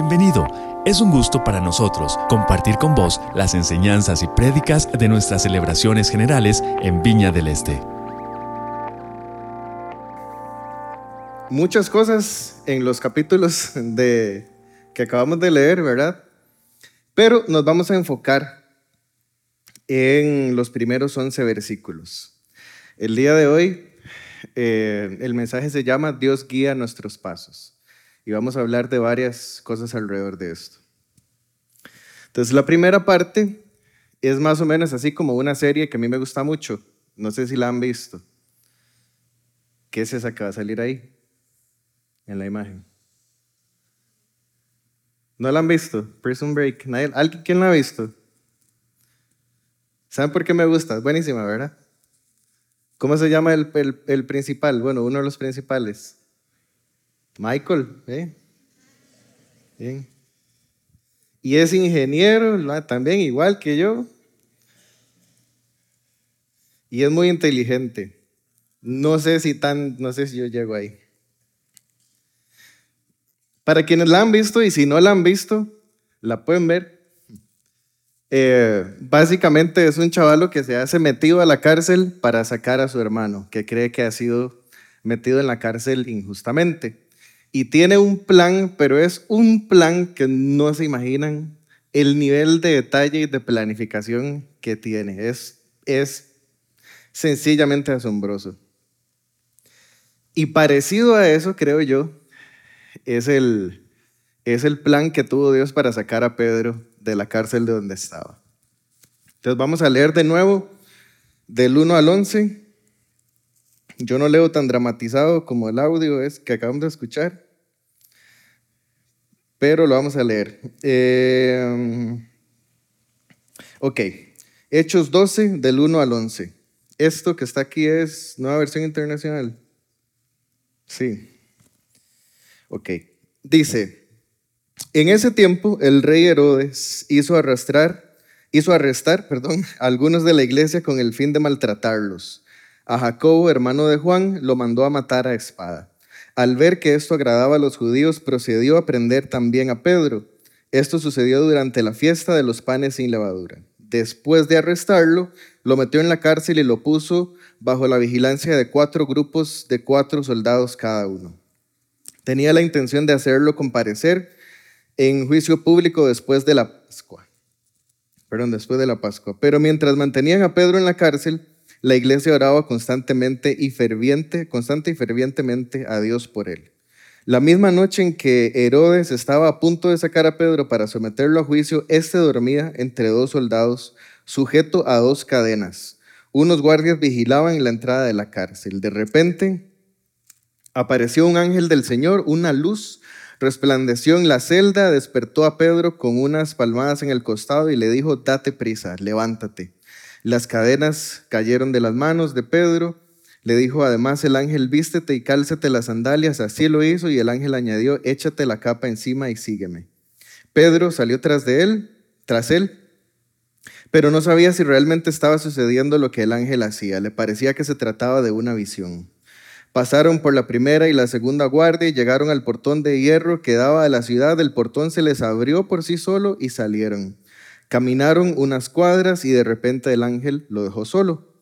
Bienvenido. Es un gusto para nosotros compartir con vos las enseñanzas y prédicas de nuestras celebraciones generales en Viña del Este. Muchas cosas en los capítulos de, que acabamos de leer, ¿verdad? Pero nos vamos a enfocar en los primeros 11 versículos. El día de hoy, eh, el mensaje se llama Dios guía nuestros pasos y vamos a hablar de varias cosas alrededor de esto. Entonces, la primera parte es más o menos así como una serie que a mí me gusta mucho. No sé si la han visto. ¿Qué es esa que va a salir ahí? En la imagen. ¿No la han visto? Prison Break. ¿Alguien quién la ha visto? ¿Saben por qué me gusta? Buenísima, ¿verdad? ¿Cómo se llama el, el principal? Bueno, uno de los principales. Michael, ¿eh? Bien. Y es ingeniero, también igual que yo. Y es muy inteligente. No sé si tan, no sé si yo llego ahí. Para quienes la han visto y si no la han visto, la pueden ver. Eh, básicamente es un chavalo que se hace metido a la cárcel para sacar a su hermano, que cree que ha sido metido en la cárcel injustamente. Y tiene un plan, pero es un plan que no se imaginan el nivel de detalle y de planificación que tiene. Es, es sencillamente asombroso. Y parecido a eso, creo yo, es el, es el plan que tuvo Dios para sacar a Pedro de la cárcel de donde estaba. Entonces vamos a leer de nuevo del 1 al 11 yo no leo tan dramatizado como el audio es que acabamos de escuchar, pero lo vamos a leer. Eh, ok, Hechos 12 del 1 al 11. Esto que está aquí es nueva versión internacional. Sí. Ok. Dice, en ese tiempo el rey Herodes hizo arrastrar, hizo arrestar, perdón, a algunos de la iglesia con el fin de maltratarlos a Jacobo, hermano de Juan, lo mandó a matar a espada. Al ver que esto agradaba a los judíos, procedió a prender también a Pedro. Esto sucedió durante la fiesta de los panes sin levadura. Después de arrestarlo, lo metió en la cárcel y lo puso bajo la vigilancia de cuatro grupos de cuatro soldados cada uno. Tenía la intención de hacerlo comparecer en juicio público después de la Pascua. Perdón, después de la Pascua. Pero mientras mantenían a Pedro en la cárcel, la iglesia oraba constantemente y ferviente, constante y fervientemente a Dios por él. La misma noche en que Herodes estaba a punto de sacar a Pedro para someterlo a juicio, éste dormía entre dos soldados, sujeto a dos cadenas. Unos guardias vigilaban la entrada de la cárcel. De repente apareció un ángel del Señor, una luz resplandeció en la celda, despertó a Pedro con unas palmadas en el costado y le dijo, date prisa, levántate. Las cadenas cayeron de las manos de Pedro. Le dijo además el ángel, vístete y cálcete las sandalias. Así lo hizo y el ángel añadió, échate la capa encima y sígueme. Pedro salió tras de él, tras él, pero no sabía si realmente estaba sucediendo lo que el ángel hacía. Le parecía que se trataba de una visión. Pasaron por la primera y la segunda guardia y llegaron al portón de hierro que daba a la ciudad. El portón se les abrió por sí solo y salieron. Caminaron unas cuadras y de repente el ángel lo dejó solo.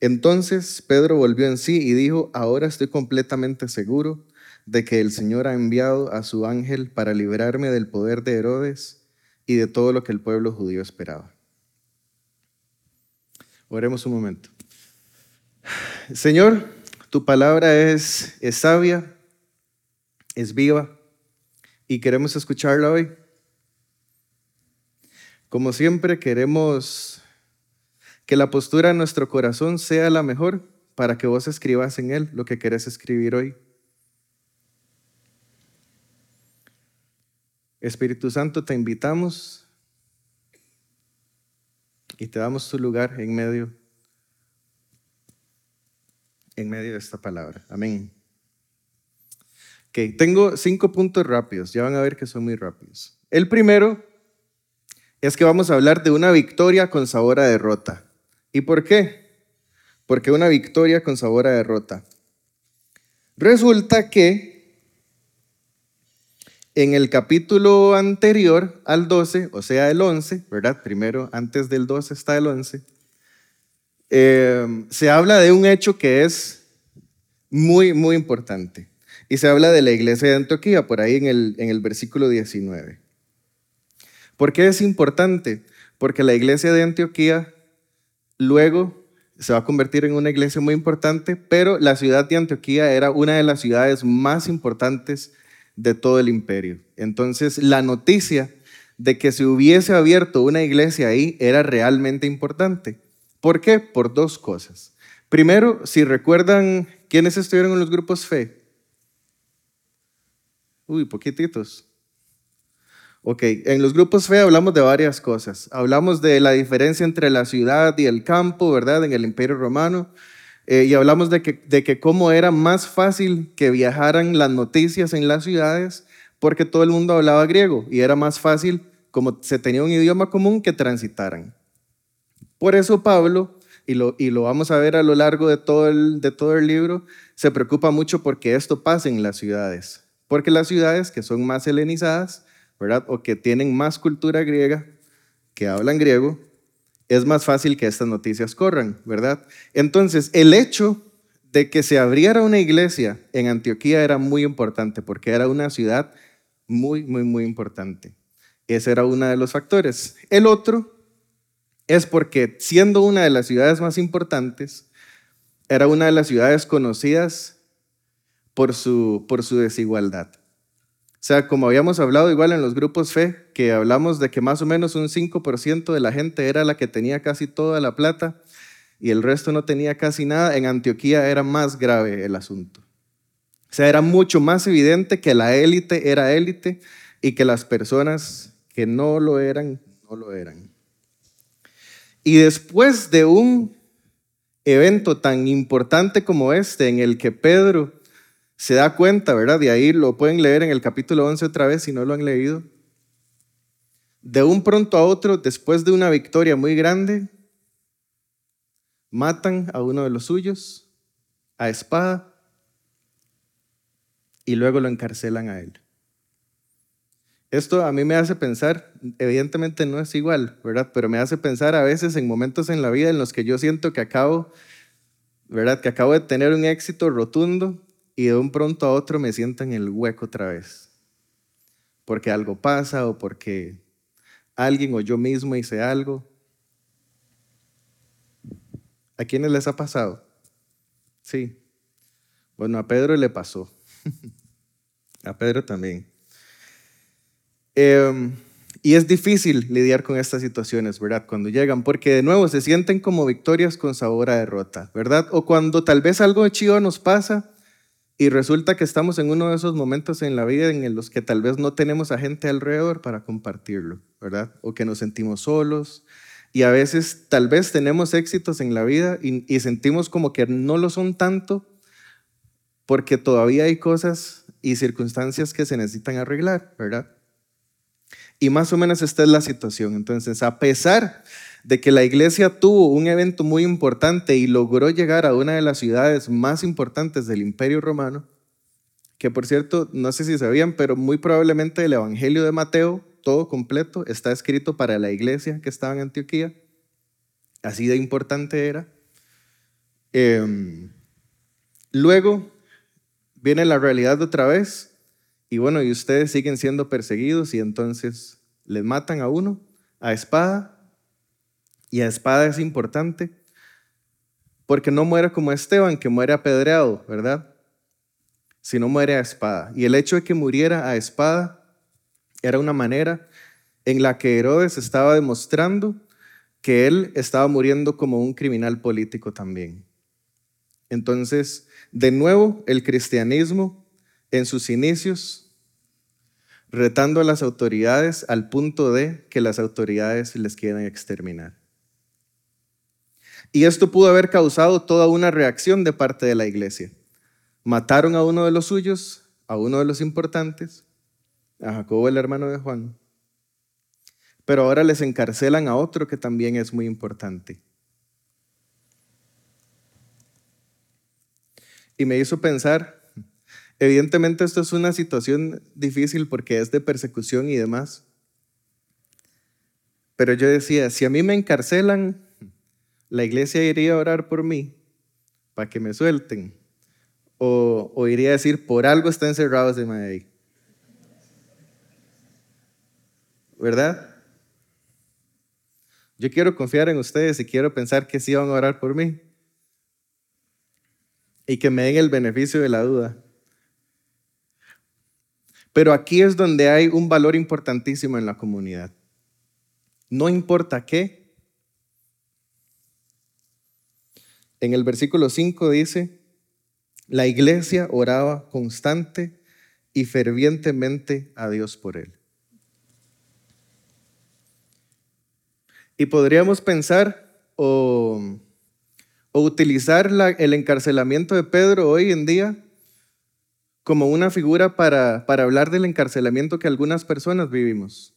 Entonces Pedro volvió en sí y dijo, ahora estoy completamente seguro de que el Señor ha enviado a su ángel para liberarme del poder de Herodes y de todo lo que el pueblo judío esperaba. Oremos un momento. Señor, tu palabra es, es sabia, es viva y queremos escucharla hoy. Como siempre queremos que la postura de nuestro corazón sea la mejor para que vos escribas en él lo que querés escribir hoy. Espíritu Santo, te invitamos y te damos tu lugar en medio en medio de esta palabra. Amén. Ok, tengo cinco puntos rápidos, ya van a ver que son muy rápidos. El primero es que vamos a hablar de una victoria con sabor a derrota. ¿Y por qué? Porque una victoria con sabor a derrota. Resulta que en el capítulo anterior al 12, o sea, el 11, ¿verdad? Primero, antes del 12 está el 11, eh, se habla de un hecho que es muy, muy importante. Y se habla de la iglesia de Antioquía, por ahí en el, en el versículo 19. ¿Por qué es importante? Porque la iglesia de Antioquía luego se va a convertir en una iglesia muy importante, pero la ciudad de Antioquía era una de las ciudades más importantes de todo el imperio. Entonces, la noticia de que se hubiese abierto una iglesia ahí era realmente importante. ¿Por qué? Por dos cosas. Primero, si recuerdan quiénes estuvieron en los grupos fe. Uy, poquititos. Ok, en los grupos fe hablamos de varias cosas. Hablamos de la diferencia entre la ciudad y el campo, ¿verdad? En el imperio romano. Eh, y hablamos de que, de que cómo era más fácil que viajaran las noticias en las ciudades porque todo el mundo hablaba griego y era más fácil, como se tenía un idioma común, que transitaran. Por eso Pablo, y lo, y lo vamos a ver a lo largo de todo, el, de todo el libro, se preocupa mucho porque esto pase en las ciudades. Porque las ciudades que son más helenizadas, ¿verdad? O que tienen más cultura griega, que hablan griego, es más fácil que estas noticias corran, ¿verdad? Entonces, el hecho de que se abriera una iglesia en Antioquía era muy importante porque era una ciudad muy, muy, muy importante. Ese era uno de los factores. El otro es porque siendo una de las ciudades más importantes, era una de las ciudades conocidas por su, por su desigualdad. Sea, como habíamos hablado igual en los grupos fe, que hablamos de que más o menos un 5% de la gente era la que tenía casi toda la plata y el resto no tenía casi nada, en Antioquía era más grave el asunto. O sea, era mucho más evidente que la élite era élite y que las personas que no lo eran, no lo eran. Y después de un evento tan importante como este, en el que Pedro se da cuenta, ¿verdad? De ahí lo pueden leer en el capítulo 11 otra vez si no lo han leído. De un pronto a otro, después de una victoria muy grande, matan a uno de los suyos a espada y luego lo encarcelan a él. Esto a mí me hace pensar, evidentemente no es igual, ¿verdad? Pero me hace pensar a veces en momentos en la vida en los que yo siento que acabo, ¿verdad? Que acabo de tener un éxito rotundo y de un pronto a otro me siento en el hueco otra vez. Porque algo pasa o porque alguien o yo mismo hice algo. ¿A quiénes les ha pasado? Sí. Bueno, a Pedro le pasó. a Pedro también. Em, y es difícil lidiar con estas situaciones, ¿verdad? Cuando llegan, porque de nuevo se sienten como victorias con sabor a derrota, ¿verdad? O cuando tal vez algo chido nos pasa y resulta que estamos en uno de esos momentos en la vida en los que tal vez no tenemos a gente alrededor para compartirlo, ¿verdad? O que nos sentimos solos. Y a veces tal vez tenemos éxitos en la vida y, y sentimos como que no lo son tanto porque todavía hay cosas y circunstancias que se necesitan arreglar, ¿verdad? Y más o menos esta es la situación. Entonces, a pesar de que la iglesia tuvo un evento muy importante y logró llegar a una de las ciudades más importantes del imperio romano, que por cierto, no sé si sabían, pero muy probablemente el Evangelio de Mateo, todo completo, está escrito para la iglesia que estaba en Antioquía. Así de importante era. Em, luego viene la realidad otra vez y bueno, y ustedes siguen siendo perseguidos y entonces les matan a uno a espada y a espada es importante porque no muere como Esteban, que muere apedreado, ¿verdad? Sino muere a espada. Y el hecho de que muriera a espada era una manera en la que Herodes estaba demostrando que él estaba muriendo como un criminal político también. Entonces, de nuevo, el cristianismo en sus inicios, retando a las autoridades al punto de que las autoridades les quieran exterminar. Y esto pudo haber causado toda una reacción de parte de la iglesia. Mataron a uno de los suyos, a uno de los importantes, a Jacobo el hermano de Juan. Pero ahora les encarcelan a otro que también es muy importante. Y me hizo pensar Evidentemente esto es una situación difícil porque es de persecución y demás. Pero yo decía, si a mí me encarcelan, la iglesia iría a orar por mí para que me suelten. O, iría a decir, por algo está encerrado ese ahí. ¿Verdad? Yo quiero confiar en ustedes y quiero pensar que sí van a orar por mí. Y que me den el beneficio de la duda. Pero aquí es donde hay un valor importantísimo en la comunidad. No importa qué. En el versículo 5 dice, la iglesia oraba constante y fervientemente a Dios por él. Y podríamos pensar o, utilizar el encarcelamiento de Pedro hoy en día como una figura para, para hablar del encarcelamiento que algunas personas vivimos.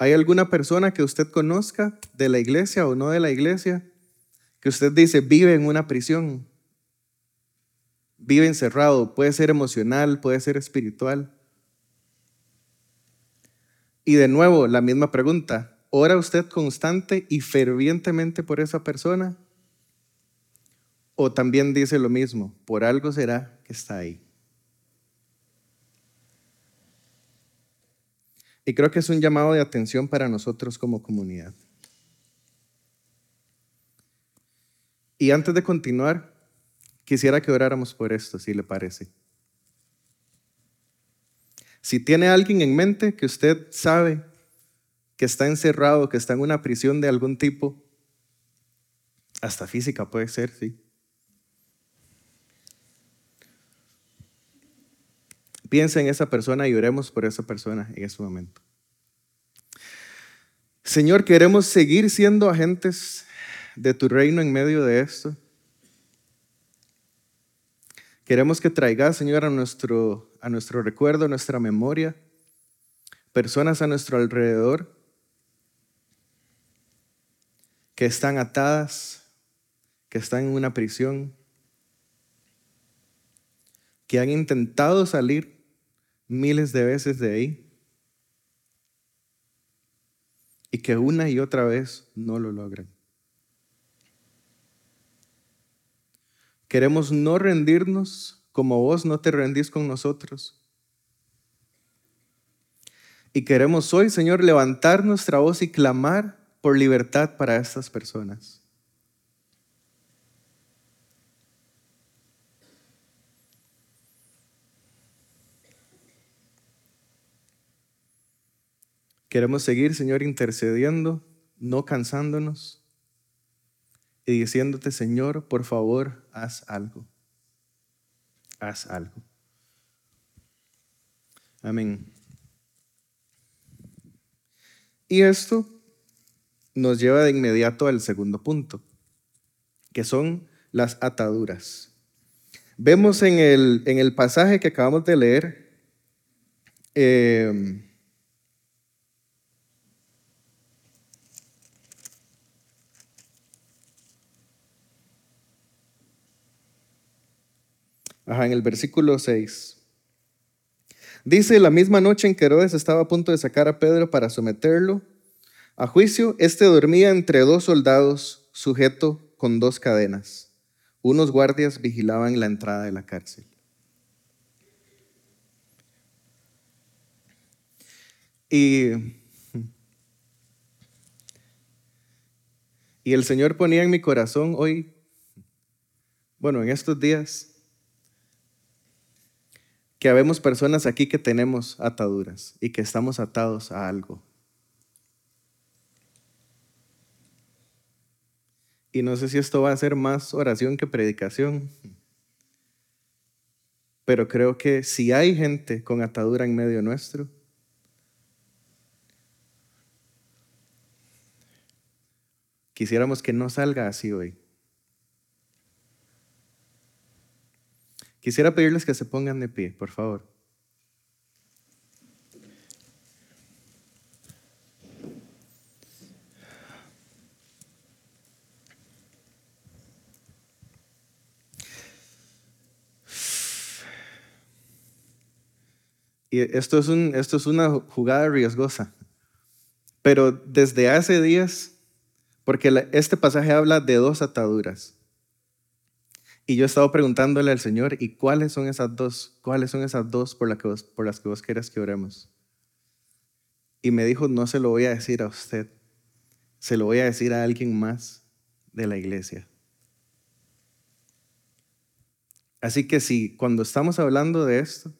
¿Hay alguna persona que usted conozca de la iglesia o no de la iglesia que usted dice vive en una prisión? Vive encerrado, puede ser emocional, puede ser espiritual. Y de nuevo, la misma pregunta, ¿ora usted constante y fervientemente por esa persona? O también dice lo mismo, por algo será que está ahí. Y creo que es un llamado de atención para nosotros como comunidad. Y antes de continuar, quisiera que oráramos por esto, si le parece. Si tiene alguien en mente que usted sabe que está encerrado, que está en una prisión de algún tipo, hasta física puede ser, sí. Piensa en esa persona y oremos por esa persona en ese momento. Señor, queremos seguir siendo agentes de tu reino en medio de esto. Queremos que traigas, Señor, a nuestro, a nuestro recuerdo, a nuestra memoria, personas a nuestro alrededor que están atadas, que están en una prisión, que han intentado salir miles de veces de ahí y que una y otra vez no lo logran. Queremos no rendirnos como vos no te rendís con nosotros. Y queremos hoy, Señor, levantar nuestra voz y clamar por libertad para estas personas. Queremos seguir, Señor, intercediendo, no cansándonos y diciéndote, Señor, por favor, haz algo. Haz algo. Amén. Y esto nos lleva de inmediato al segundo punto, que son las ataduras. Vemos en el, en el pasaje que acabamos de leer, eh, En el versículo 6. Dice, la misma noche en que Herodes estaba a punto de sacar a Pedro para someterlo a juicio, este dormía entre dos soldados, sujeto con dos cadenas. Unos guardias vigilaban la entrada de la cárcel. Y, y el Señor ponía en mi corazón hoy, bueno, en estos días, que habemos personas aquí que tenemos ataduras y que estamos atados a algo. Y no sé si esto va a ser más oración que predicación, pero creo que si hay gente con atadura en medio nuestro, quisiéramos que no salga así hoy. Quisiera pedirles que se pongan de pie, por favor. Y esto es, un, esto es una jugada riesgosa. Pero desde hace días, porque este pasaje habla de dos ataduras. Y yo he preguntándole al Señor, ¿y cuáles son esas dos? ¿Cuáles son esas dos por, las que vos quieres que oremos? Y me dijo, no se lo voy a decir a usted, se lo voy a decir a alguien más de la iglesia. Así que si cuando estamos hablando de esto,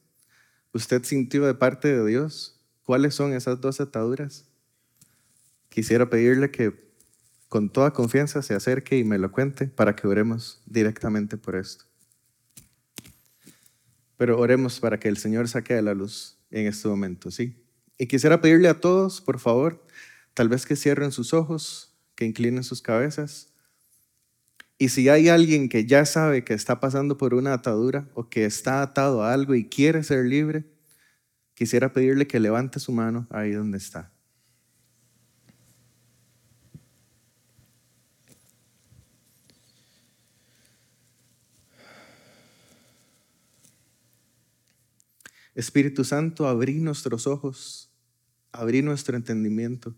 usted sintió de parte de Dios, ¿cuáles son esas dos ataduras? Quisiera pedirle que con toda confianza se acerque y me lo cuente para que oremos directamente por esto. Pero oremos para que el Señor saque a la luz en este momento, ¿sí? Y quisiera pedirle a todos, por favor, tal vez que cierren sus ojos, que inclinen sus cabezas. Y si hay alguien que ya sabe que está pasando por una atadura o que está atado a algo y quiere ser libre, quisiera pedirle que levante su mano ahí donde está. Espíritu Santo, abrí nuestros ojos abrir nuestro entendimiento.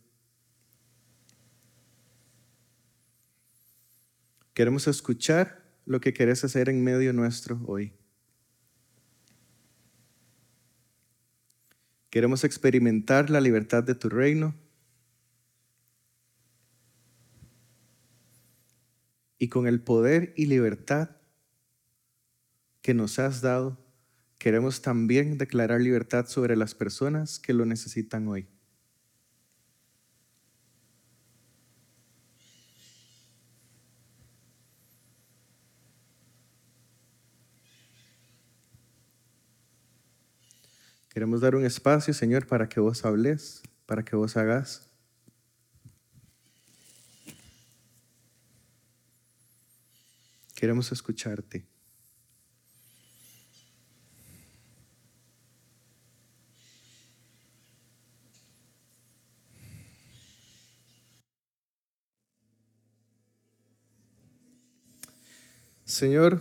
Queremos escuchar lo que querés hacer en medio nuestro hoy. Queremos experimentar la libertad de tu reino. Y con el poder y libertad que nos has dado, queremos también declarar libertad sobre las personas que lo necesitan hoy. Queremos dar un espacio, Señor, para que vos hables, para que vos hagas. Queremos escucharte. Señor,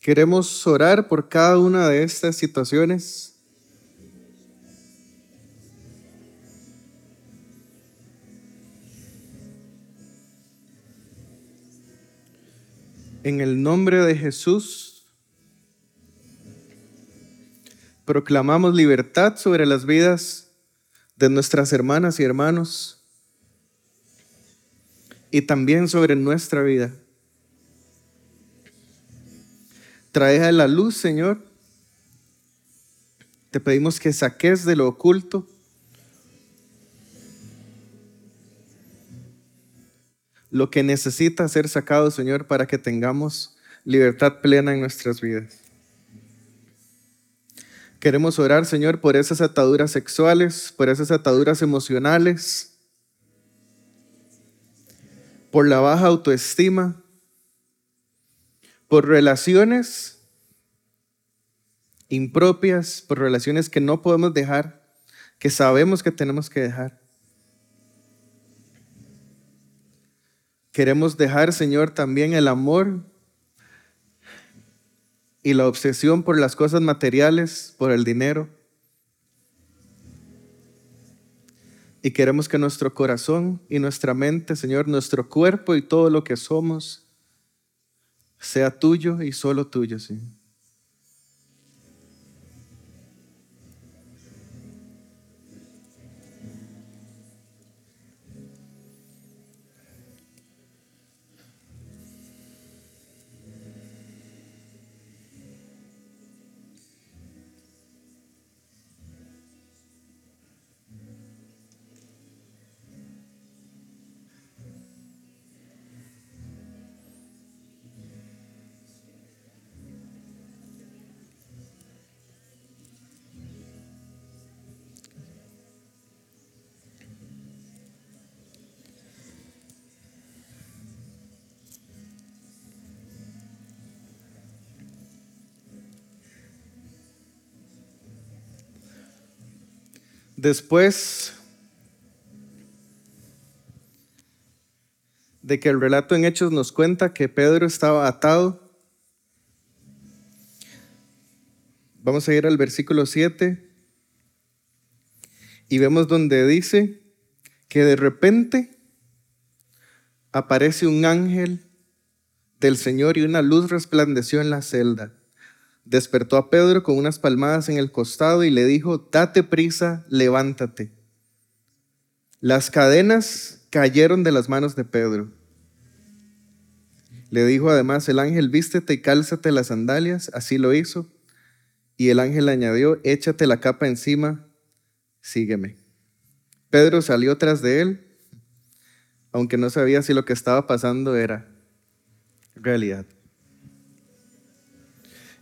queremos orar por cada una de estas situaciones. En el nombre de Jesús, proclamamos libertad sobre las vidas de nuestras hermanas y hermanos y también sobre nuestra vida. Trae a la luz, Señor. Te pedimos que saques de lo oculto lo que necesita ser sacado, Señor, para que tengamos libertad plena en nuestras vidas. Queremos orar, Señor, por esas ataduras sexuales, por esas ataduras emocionales, por la baja autoestima, por relaciones impropias, por relaciones que no podemos dejar, que sabemos que tenemos que dejar. Queremos dejar, Señor, también el amor y la obsesión por las cosas materiales, por el dinero. Y queremos que nuestro corazón y nuestra mente, Señor, nuestro cuerpo y todo lo que somos, sea tuyo y solo tuyo, sí. Después de que el relato en Hechos nos cuenta que Pedro estaba atado, vamos a ir al versículo 7 Y vemos donde dice que de repente aparece un ángel del Señor y una luz resplandeció en la celda. Despertó a Pedro con unas palmadas en el costado y le dijo, date prisa, levántate. Las cadenas cayeron de las manos de Pedro. Le dijo además el ángel, vístete y cálzate las sandalias. Así lo hizo. Y el ángel añadió, échate la capa encima, sígueme. Pedro salió tras de él, aunque no sabía si lo que estaba pasando era realidad.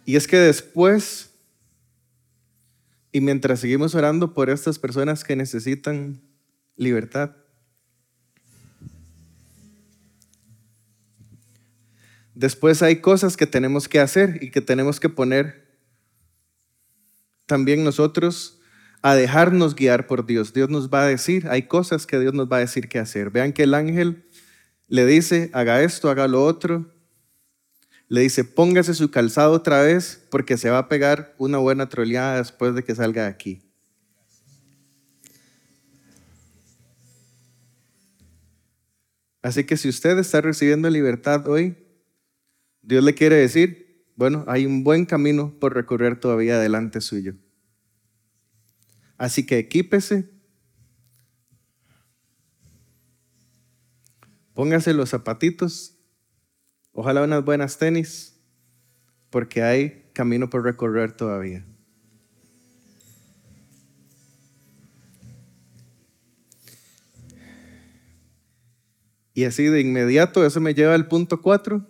Y es que después, y mientras seguimos orando por estas personas que necesitan libertad, después hay cosas que tenemos que hacer y que tenemos que poner también nosotros a dejarnos guiar por Dios. Dios nos va a decir, hay cosas que Dios nos va a decir qué hacer. Vean que el ángel le dice, haga esto, haga lo otro. Le dice, póngase su calzado otra vez porque se va a pegar una buena troleada después de que salga de aquí. Así que si usted está recibiendo libertad hoy, Dios le quiere decir, bueno, hay un buen camino por recorrer todavía delante suyo. Así que equípese, póngase los zapatitos, ojalá unas buenas tenis, porque hay camino por recorrer todavía. Y así de inmediato, eso me lleva al punto cuatro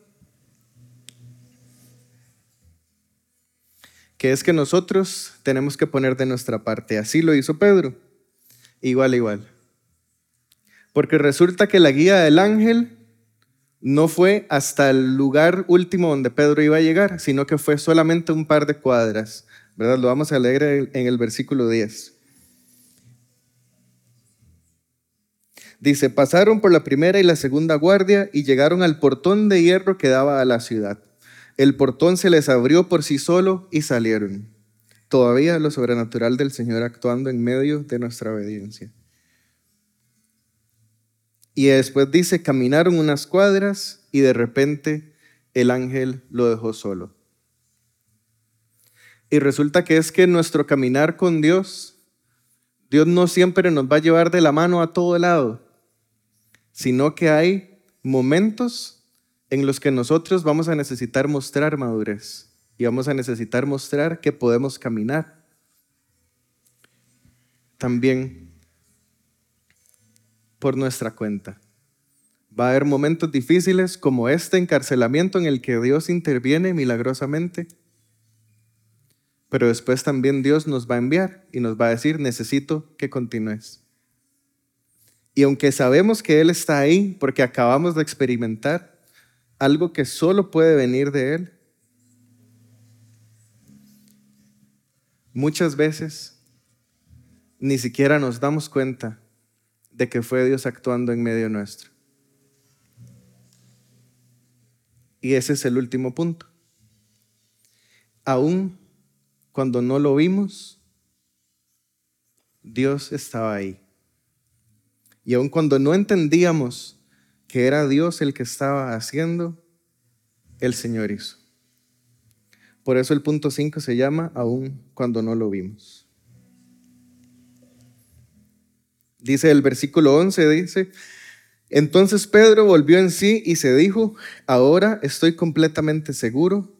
que es que nosotros tenemos que poner de nuestra parte. Así lo hizo Pedro. Igual, igual. Porque resulta que la guía del ángel no fue hasta el lugar último donde Pedro iba a llegar, sino que fue solamente un par de cuadras. ¿Verdad? Lo vamos a leer en el versículo 10. Dice, pasaron por la primera y la segunda guardia y llegaron al portón de hierro que daba a la ciudad. El portón se les abrió por sí solo y salieron. Todavía lo sobrenatural del Señor actuando en medio de nuestra obediencia. Y después dice, caminaron unas cuadras y de repente el ángel lo dejó solo. Y resulta que es que nuestro caminar con Dios, Dios no siempre nos va a llevar de la mano a todo lado, sino que hay momentos en los que nosotros vamos a necesitar mostrar madurez y vamos a necesitar mostrar que podemos caminar. También por nuestra cuenta. Va a haber momentos difíciles como este encarcelamiento en el que Dios interviene milagrosamente, pero después también Dios nos va a enviar y nos va a decir, necesito que continúes. Y aunque sabemos que Él está ahí porque acabamos de experimentar algo que solo puede venir de Él. Muchas veces ni siquiera nos damos cuenta de que fue Dios actuando en medio nuestro. Y ese es el último punto. Aún cuando no lo vimos, Dios estaba ahí. Y aun cuando no entendíamos que era Dios el que estaba haciendo, el Señor hizo. Por eso el punto 5 se llama aún cuando no lo vimos. Dice el versículo 11, dice, entonces Pedro volvió en sí y se dijo, ahora estoy completamente seguro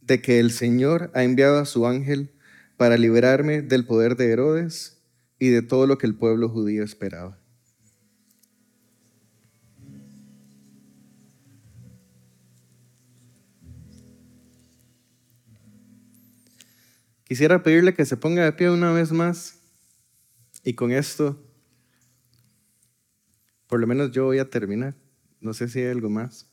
de que el Señor ha enviado a su ángel para liberarme del poder de Herodes y de todo lo que el pueblo judío esperaba. Quisiera pedirle que se ponga de pie una vez más y con esto, por lo menos yo voy a terminar. No sé si hay algo más.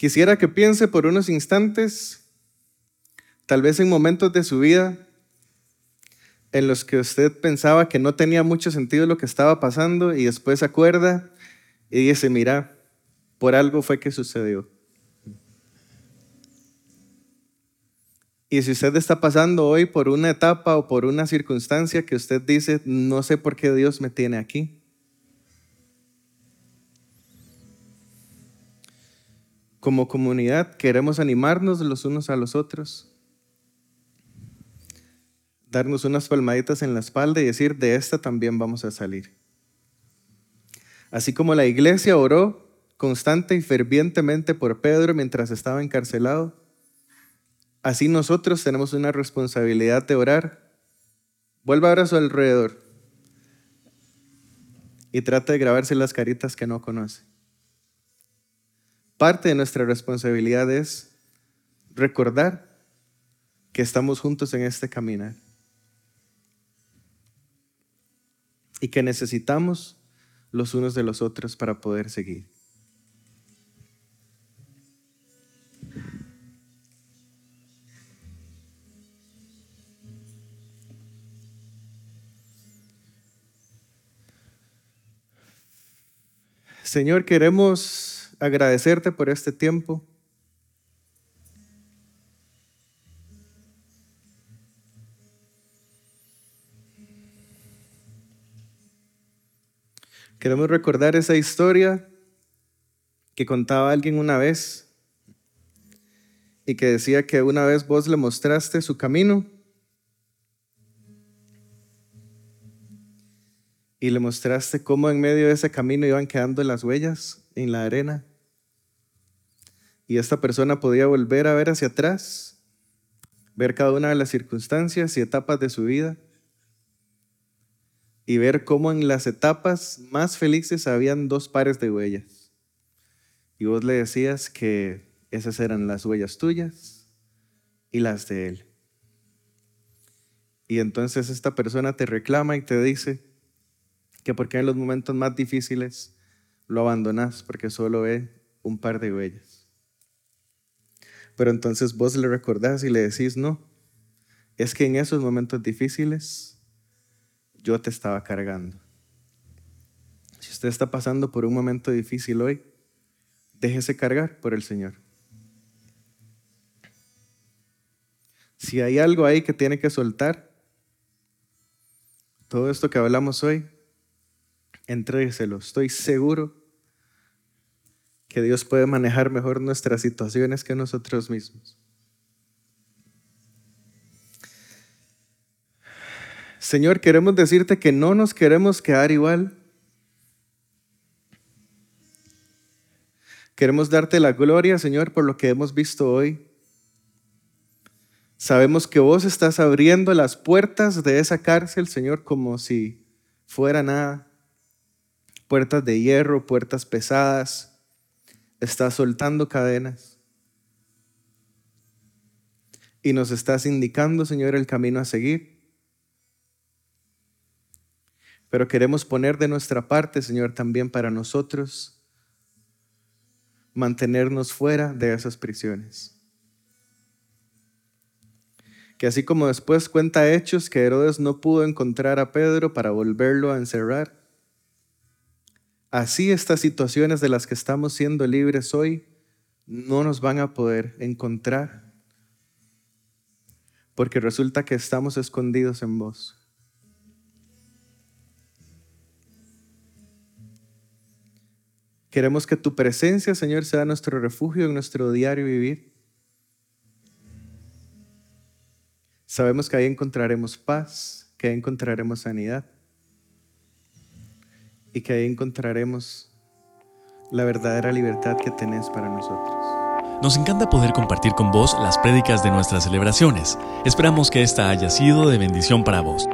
Quisiera que piense por unos instantes, tal vez en momentos de su vida, en los que usted pensaba que no tenía mucho sentido lo que estaba pasando y después se acuerda y dice, mira, por algo fue que sucedió. Y si usted está pasando hoy por una etapa o por una circunstancia que usted dice, no sé por qué Dios me tiene aquí. Como comunidad queremos animarnos los unos a los otros, darnos unas palmaditas en la espalda y decir, de esta también vamos a salir. Así como la iglesia oró constante y fervientemente por Pedro mientras estaba encarcelado, Así nosotros tenemos una responsabilidad de orar. Vuelva ahora a su alrededor y trate de grabarse las caritas que no conoce. Parte de nuestra responsabilidad es recordar que estamos juntos en este caminar y que necesitamos los unos de los otros para poder seguir. Señor, queremos agradecerte por este tiempo. Queremos recordar esa historia que contaba alguien una vez y que decía que una vez vos le mostraste su camino y le mostraste cómo en medio de ese camino iban quedando las huellas en la arena. Y esta persona podía volver a ver hacia atrás, ver cada una de las circunstancias y etapas de su vida y ver cómo en las etapas más felices habían dos pares de huellas. Y vos le decías que esas eran las huellas tuyas y las de él. Y entonces esta persona te reclama y te dice, que porque en los momentos más difíciles lo abandonas porque solo ve un par de huellas. Pero entonces vos le recordás y le decís, no, es que en esos momentos difíciles yo te estaba cargando. Si usted está pasando por un momento difícil hoy, déjese cargar por el Señor. Si hay algo ahí que tiene que soltar, todo esto que hablamos hoy, entrégueselo. Estoy seguro que Dios puede manejar mejor nuestras situaciones que nosotros mismos. Señor, queremos decirte que no nos queremos quedar igual. Queremos darte la gloria, Señor, por lo que hemos visto hoy. Sabemos que vos estás abriendo las puertas de esa cárcel, Señor, como si fuera nada puertas de hierro, puertas pesadas, estás soltando cadenas. Y nos estás indicando, Señor, el camino a seguir. Pero queremos poner de nuestra parte, Señor, también para nosotros mantenernos fuera de esas prisiones. Que así como después cuenta Hechos que Herodes no pudo encontrar a Pedro para volverlo a encerrar, Así estas situaciones de las que estamos siendo libres hoy no nos van a poder encontrar porque resulta que estamos escondidos en vos. Queremos que tu presencia, Señor, sea nuestro refugio en nuestro diario vivir. Sabemos que ahí encontraremos paz, que ahí encontraremos sanidad y que ahí encontraremos la verdadera libertad que tenés para nosotros. Nos encanta poder compartir con vos las prédicas de nuestras celebraciones. Esperamos que esta haya sido de bendición para vos.